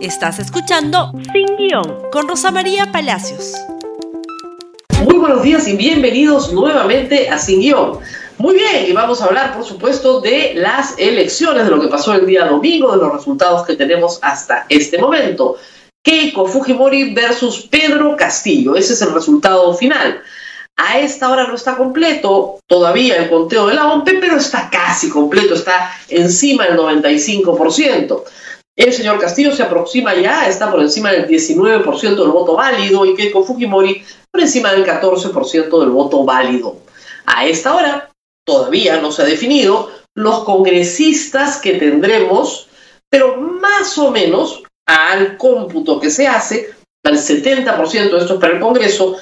Estás escuchando Sin Guión con Rosa María Palacios. Muy buenos días y bienvenidos nuevamente a Sin Guión. Muy bien, y vamos a hablar, por supuesto, de las elecciones, de lo que pasó el día domingo, de los resultados que tenemos hasta este momento. Keiko Fujimori versus Pedro Castillo, ese es el resultado final. A esta hora no está completo todavía el conteo de la OMP, pero está casi completo, está encima del 95%. El señor Castillo se aproxima ya, está por encima del 19% del voto válido y Keiko Fujimori por encima del 14% del voto válido. A esta hora todavía no se ha definido los congresistas que tendremos, pero más o menos al cómputo que se hace, al 70% de esto para el Congreso,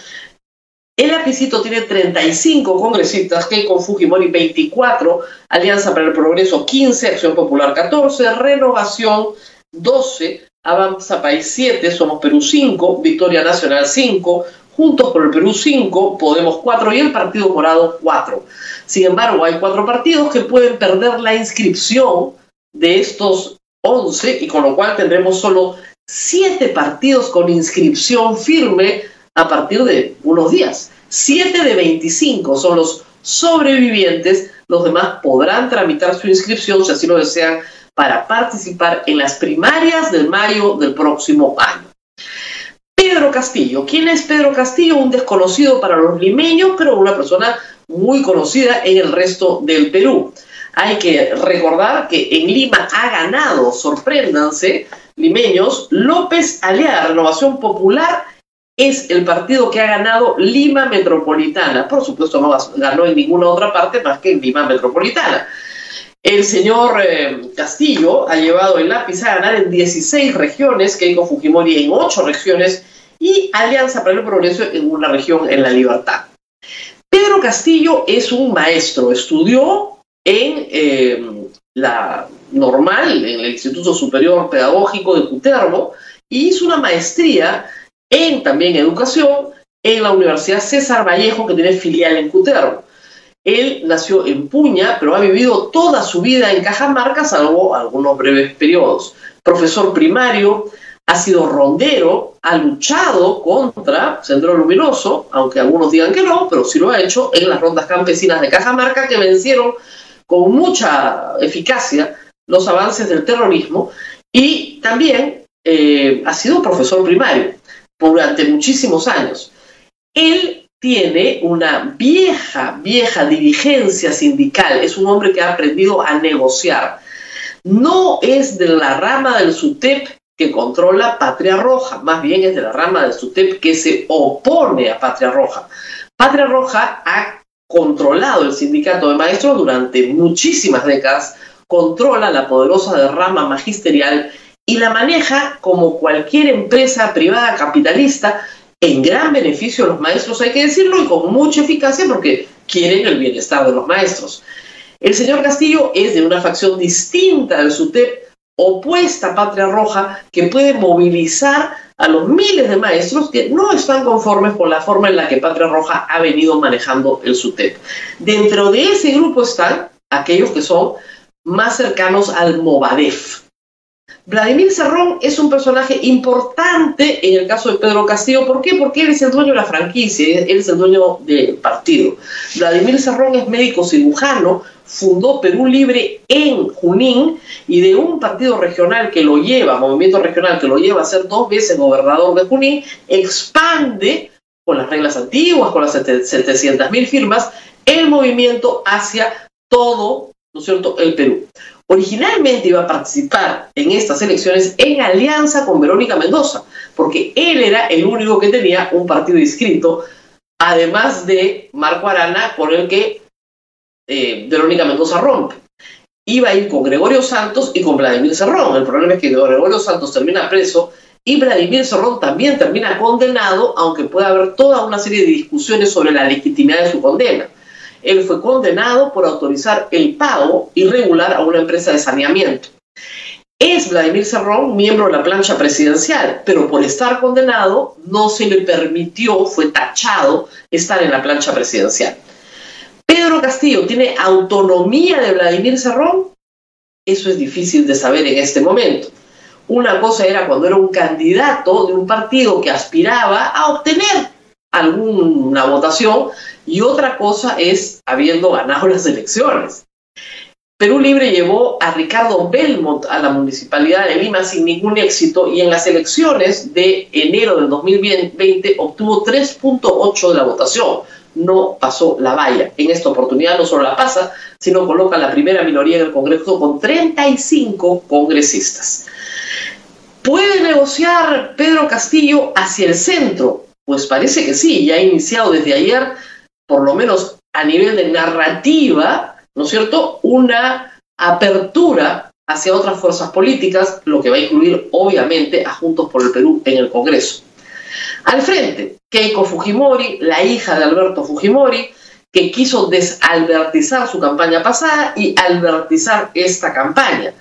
el apicito tiene 35 congresistas, Keiko Fujimori 24, Alianza para el Progreso 15, Acción Popular 14, Renovación 12, Avanza País 7, Somos Perú 5, Victoria Nacional 5, Juntos por el Perú 5, Podemos 4 y el Partido Morado 4. Sin embargo, hay cuatro partidos que pueden perder la inscripción de estos 11 y con lo cual tendremos solo 7 partidos con inscripción firme a partir de unos días. 7 de 25 son los sobrevivientes, los demás podrán tramitar su inscripción si así lo desean para participar en las primarias del mayo del próximo año. Pedro Castillo. ¿Quién es Pedro Castillo? Un desconocido para los limeños, pero una persona muy conocida en el resto del Perú. Hay que recordar que en Lima ha ganado, sorpréndanse, limeños, López Aliaga, Renovación Popular es el partido que ha ganado Lima Metropolitana. Por supuesto, no ganó en ninguna otra parte más que en Lima Metropolitana. El señor eh, Castillo ha llevado el lápiz a ganar en 16 regiones, Keiko Fujimori en 8 regiones y Alianza para el Progreso en una región en la libertad. Pedro Castillo es un maestro, estudió en eh, la normal, en el Instituto Superior Pedagógico de Cutervo, y hizo una maestría en también educación en la Universidad César Vallejo, que tiene filial en Cutervo. Él nació en Puña, pero ha vivido toda su vida en Cajamarca, salvo algunos breves periodos. Profesor primario, ha sido rondero, ha luchado contra Centro Luminoso, aunque algunos digan que no, pero sí lo ha hecho en las rondas campesinas de Cajamarca, que vencieron con mucha eficacia los avances del terrorismo, y también eh, ha sido profesor primario durante muchísimos años. Él tiene una vieja, vieja dirigencia sindical, es un hombre que ha aprendido a negociar. No es de la rama del SUTEP que controla Patria Roja, más bien es de la rama del SUTEP que se opone a Patria Roja. Patria Roja ha controlado el sindicato de maestros durante muchísimas décadas, controla la poderosa rama magisterial y la maneja como cualquier empresa privada capitalista en gran beneficio de los maestros, hay que decirlo, y con mucha eficacia porque quieren el bienestar de los maestros. El señor Castillo es de una facción distinta del SUTEP, opuesta a Patria Roja, que puede movilizar a los miles de maestros que no están conformes con la forma en la que Patria Roja ha venido manejando el SUTEP. Dentro de ese grupo están aquellos que son más cercanos al Movadef, Vladimir Cerrón es un personaje importante en el caso de Pedro Castillo. ¿Por qué? Porque él es el dueño de la franquicia, él es el dueño del partido. Vladimir Cerrón es médico cirujano, fundó Perú Libre en Junín y de un partido regional que lo lleva, movimiento regional que lo lleva a ser dos veces gobernador de Junín, expande con las reglas antiguas, con las 700.000 firmas, el movimiento hacia todo, ¿no es cierto?, el Perú. Originalmente iba a participar en estas elecciones en alianza con Verónica Mendoza, porque él era el único que tenía un partido inscrito, además de Marco Arana, con el que eh, Verónica Mendoza rompe. Iba a ir con Gregorio Santos y con Vladimir Cerrón. El problema es que Gregorio Santos termina preso y Vladimir Cerrón también termina condenado, aunque puede haber toda una serie de discusiones sobre la legitimidad de su condena él fue condenado por autorizar el pago irregular a una empresa de saneamiento. Es Vladimir Cerrón miembro de la plancha presidencial, pero por estar condenado no se le permitió, fue tachado, estar en la plancha presidencial. Pedro Castillo tiene autonomía de Vladimir Cerrón, eso es difícil de saber en este momento. Una cosa era cuando era un candidato de un partido que aspiraba a obtener alguna votación y otra cosa es habiendo ganado las elecciones. Perú Libre llevó a Ricardo Belmont a la municipalidad de Lima sin ningún éxito y en las elecciones de enero del 2020 obtuvo 3.8 de la votación. No pasó la valla. En esta oportunidad no solo la pasa, sino coloca la primera minoría en el Congreso con 35 congresistas. ¿Puede negociar Pedro Castillo hacia el centro? Pues parece que sí, ya ha iniciado desde ayer, por lo menos a nivel de narrativa, ¿no es cierto?, una apertura hacia otras fuerzas políticas, lo que va a incluir obviamente a Juntos por el Perú en el Congreso. Al frente, Keiko Fujimori, la hija de Alberto Fujimori, que quiso desalbertizar su campaña pasada y albertizar esta campaña.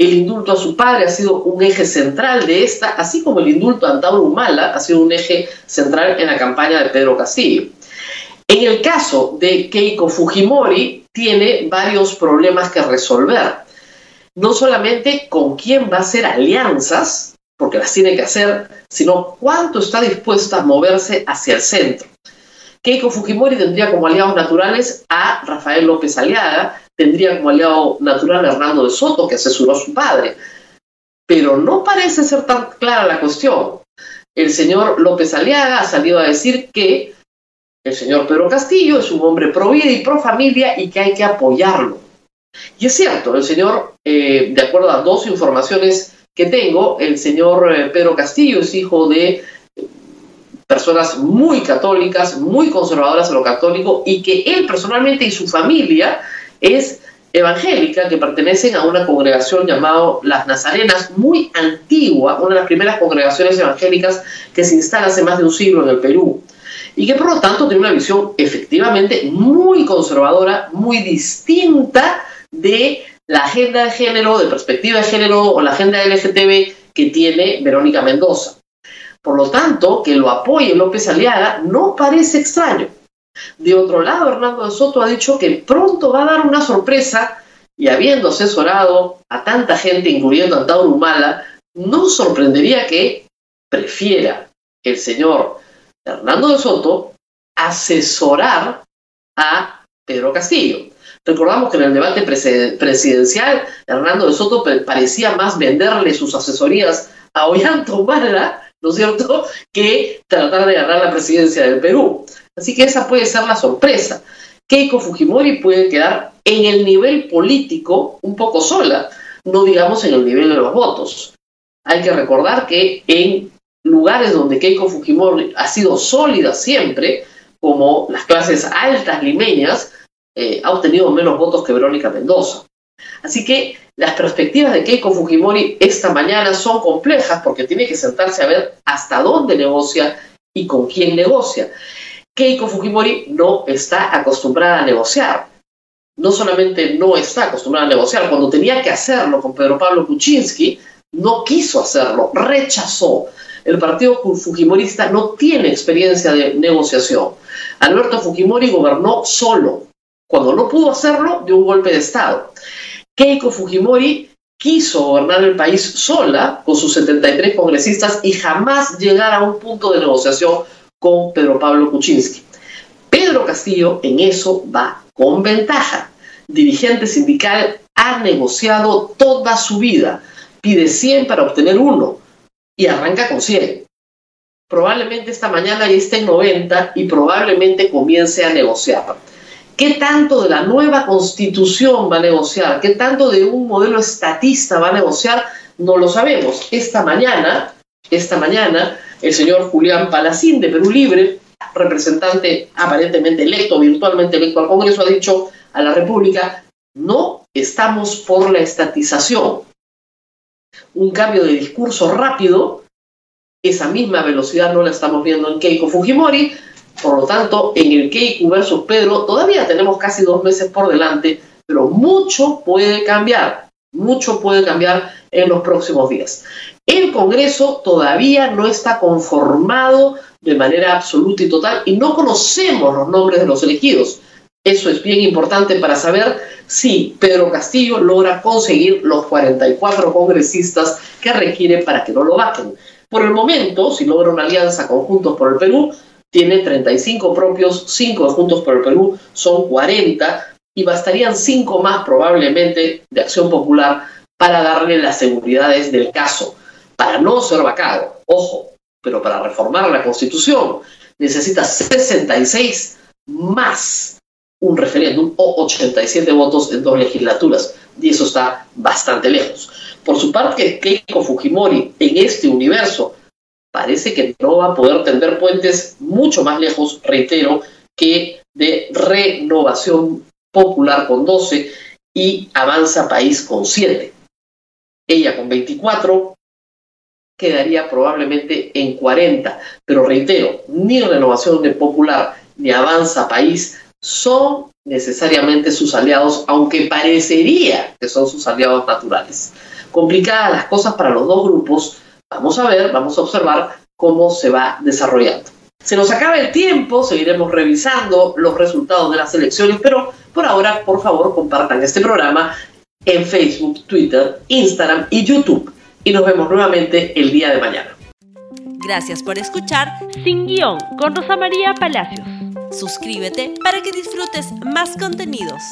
El indulto a su padre ha sido un eje central de esta, así como el indulto a Antauro Humala ha sido un eje central en la campaña de Pedro Castillo. En el caso de Keiko Fujimori, tiene varios problemas que resolver. No solamente con quién va a hacer alianzas, porque las tiene que hacer, sino cuánto está dispuesta a moverse hacia el centro. Keiko Fujimori tendría como aliados naturales a Rafael López Aliaga, tendría como aliado natural a Hernando de Soto, que asesoró a su padre. Pero no parece ser tan clara la cuestión. El señor López Aliaga ha salido a decir que el señor Pedro Castillo es un hombre pro vida y pro familia y que hay que apoyarlo. Y es cierto, el señor, eh, de acuerdo a dos informaciones que tengo, el señor eh, Pedro Castillo es hijo de personas muy católicas, muy conservadoras en lo católico, y que él personalmente y su familia es evangélica, que pertenecen a una congregación llamada Las Nazarenas, muy antigua, una de las primeras congregaciones evangélicas que se instala hace más de un siglo en el Perú y que por lo tanto tiene una visión efectivamente muy conservadora, muy distinta de la agenda de género, de perspectiva de género o la agenda LGTB que tiene Verónica Mendoza. Por lo tanto, que lo apoye López Aliaga no parece extraño. De otro lado, Hernando de Soto ha dicho que pronto va a dar una sorpresa y habiendo asesorado a tanta gente, incluyendo a Tauro Humala, no sorprendería que prefiera el señor Hernando de Soto asesorar a Pedro Castillo. Recordamos que en el debate presidencial, Hernando de Soto parecía más venderle sus asesorías a Ollanta Humala, ¿no es cierto?, que tratar de ganar la presidencia del Perú. Así que esa puede ser la sorpresa. Keiko Fujimori puede quedar en el nivel político un poco sola, no digamos en el nivel de los votos. Hay que recordar que en lugares donde Keiko Fujimori ha sido sólida siempre, como las clases altas limeñas, eh, ha obtenido menos votos que Verónica Mendoza. Así que las perspectivas de Keiko Fujimori esta mañana son complejas porque tiene que sentarse a ver hasta dónde negocia y con quién negocia. Keiko Fujimori no está acostumbrada a negociar. No solamente no está acostumbrada a negociar, cuando tenía que hacerlo con Pedro Pablo Kuczynski, no quiso hacerlo, rechazó el partido fujimorista no tiene experiencia de negociación. Alberto Fujimori gobernó solo. Cuando no pudo hacerlo, dio un golpe de Estado. Keiko Fujimori quiso gobernar el país sola con sus 73 congresistas y jamás llegar a un punto de negociación con Pedro Pablo Kuczynski. Pedro Castillo en eso va con ventaja. Dirigente sindical ha negociado toda su vida. Pide 100 para obtener uno y arranca con 100. Probablemente esta mañana ya esté en 90 y probablemente comience a negociar. ¿Qué tanto de la nueva constitución va a negociar? ¿Qué tanto de un modelo estatista va a negociar? No lo sabemos. Esta mañana, esta mañana, el señor Julián Palacín de Perú Libre, representante aparentemente electo, virtualmente electo al Congreso, ha dicho a la República, no estamos por la estatización un cambio de discurso rápido, esa misma velocidad no la estamos viendo en Keiko Fujimori, por lo tanto, en el Keiko versus Pedro todavía tenemos casi dos meses por delante, pero mucho puede cambiar, mucho puede cambiar en los próximos días. El Congreso todavía no está conformado de manera absoluta y total y no conocemos los nombres de los elegidos, Eso es bien importante para saber si Pedro Castillo logra conseguir los 44 congresistas que requiere para que no lo bajen. Por el momento, si logra una alianza con Juntos por el Perú, tiene 35 propios, 5 de Juntos por el Perú, son 40 y bastarían 5 más probablemente de Acción Popular para darle las seguridades del caso, para no ser vacado. Ojo, pero para reformar la Constitución necesita 66 más un referéndum o 87 votos en dos legislaturas, y eso está bastante lejos. Por su parte, Keiko Fujimori en este universo parece que no va a poder tender puentes mucho más lejos, reitero, que de renovación popular con 12 y avanza país con 7. Ella con 24 quedaría probablemente en 40, pero reitero, ni renovación de popular ni avanza país son necesariamente sus aliados, aunque parecería que son sus aliados naturales. Complicadas las cosas para los dos grupos, vamos a ver, vamos a observar cómo se va desarrollando. Se nos acaba el tiempo, seguiremos revisando los resultados de las elecciones, pero por ahora, por favor, compartan este programa en Facebook, Twitter, Instagram y YouTube. Y nos vemos nuevamente el día de mañana. Gracias por escuchar Sin Guión con Rosa María Palacios. Suscríbete para que disfrutes más contenidos.